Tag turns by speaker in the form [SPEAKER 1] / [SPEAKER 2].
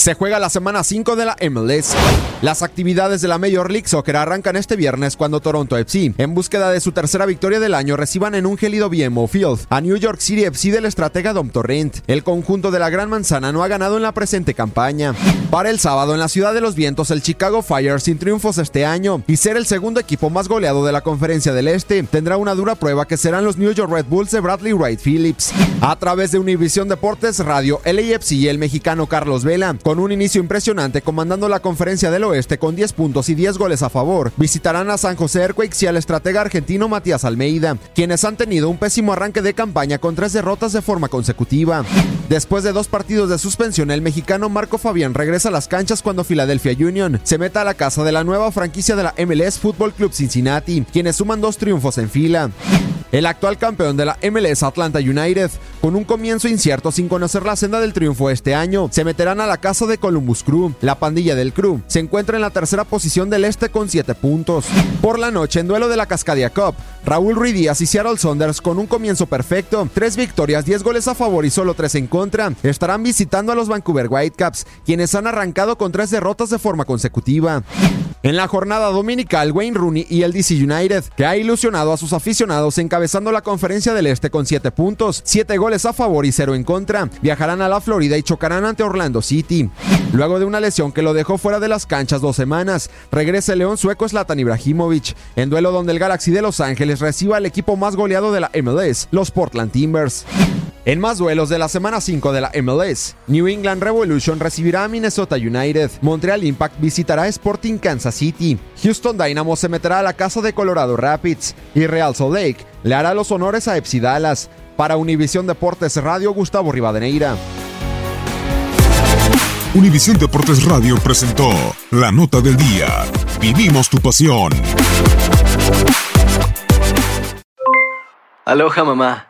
[SPEAKER 1] Se juega la semana 5 de la MLS. Las actividades de la Major League Soccer arrancan este viernes cuando Toronto FC, en búsqueda de su tercera victoria del año, reciban en un gélido BMO Field a New York City FC del estratega Dom Torrent. El conjunto de la Gran Manzana no ha ganado en la presente campaña. Para el sábado, en la Ciudad de los Vientos, el Chicago Fire, sin triunfos este año y ser el segundo equipo más goleado de la Conferencia del Este, tendrá una dura prueba que serán los New York Red Bulls de Bradley Wright Phillips. A través de Univision Deportes Radio, LAFC y el mexicano Carlos Vela, con un inicio impresionante comandando la Conferencia del Oeste con 10 puntos y 10 goles a favor, visitarán a San José Earthquakes y al estratega argentino Matías Almeida, quienes han tenido un pésimo arranque de campaña con tres derrotas de forma consecutiva. Después de dos partidos de suspensión, el mexicano Marco Fabián regresa a las canchas cuando Philadelphia Union se meta a la casa de la nueva franquicia de la MLS Football Club Cincinnati, quienes suman dos triunfos en fila. El actual campeón de la MLS Atlanta United, con un comienzo incierto sin conocer la senda del triunfo este año, se meterán a la casa de Columbus Crew. La pandilla del Crew se encuentra en la tercera posición del este con 7 puntos. Por la noche, en duelo de la Cascadia Cup, Raúl Ruiz Díaz y Seattle Saunders con un comienzo perfecto, 3 victorias, 10 goles a favor y solo 3 en contra, estarán visitando a los Vancouver Whitecaps, quienes han arrancado con 3 derrotas de forma consecutiva. En la jornada dominical, Wayne Rooney y el DC United, que ha ilusionado a sus aficionados encabezando la conferencia del Este con 7 puntos, 7 goles a favor y 0 en contra, viajarán a la Florida y chocarán ante Orlando City. Luego de una lesión que lo dejó fuera de las canchas dos semanas, regresa el león sueco Zlatan Ibrahimovic, en duelo donde el Galaxy de Los Ángeles reciba al equipo más goleado de la MLS, los Portland Timbers. En más duelos de la semana 5 de la MLS, New England Revolution recibirá a Minnesota United, Montreal Impact visitará a Sporting Kansas City, Houston Dynamo se meterá a la casa de Colorado Rapids y Real Salt Lake le hará los honores a FC Dallas. Para Univisión Deportes Radio, Gustavo Rivadeneira.
[SPEAKER 2] Univisión Deportes Radio presentó La Nota del Día. Vivimos tu pasión.
[SPEAKER 3] Aloha mamá.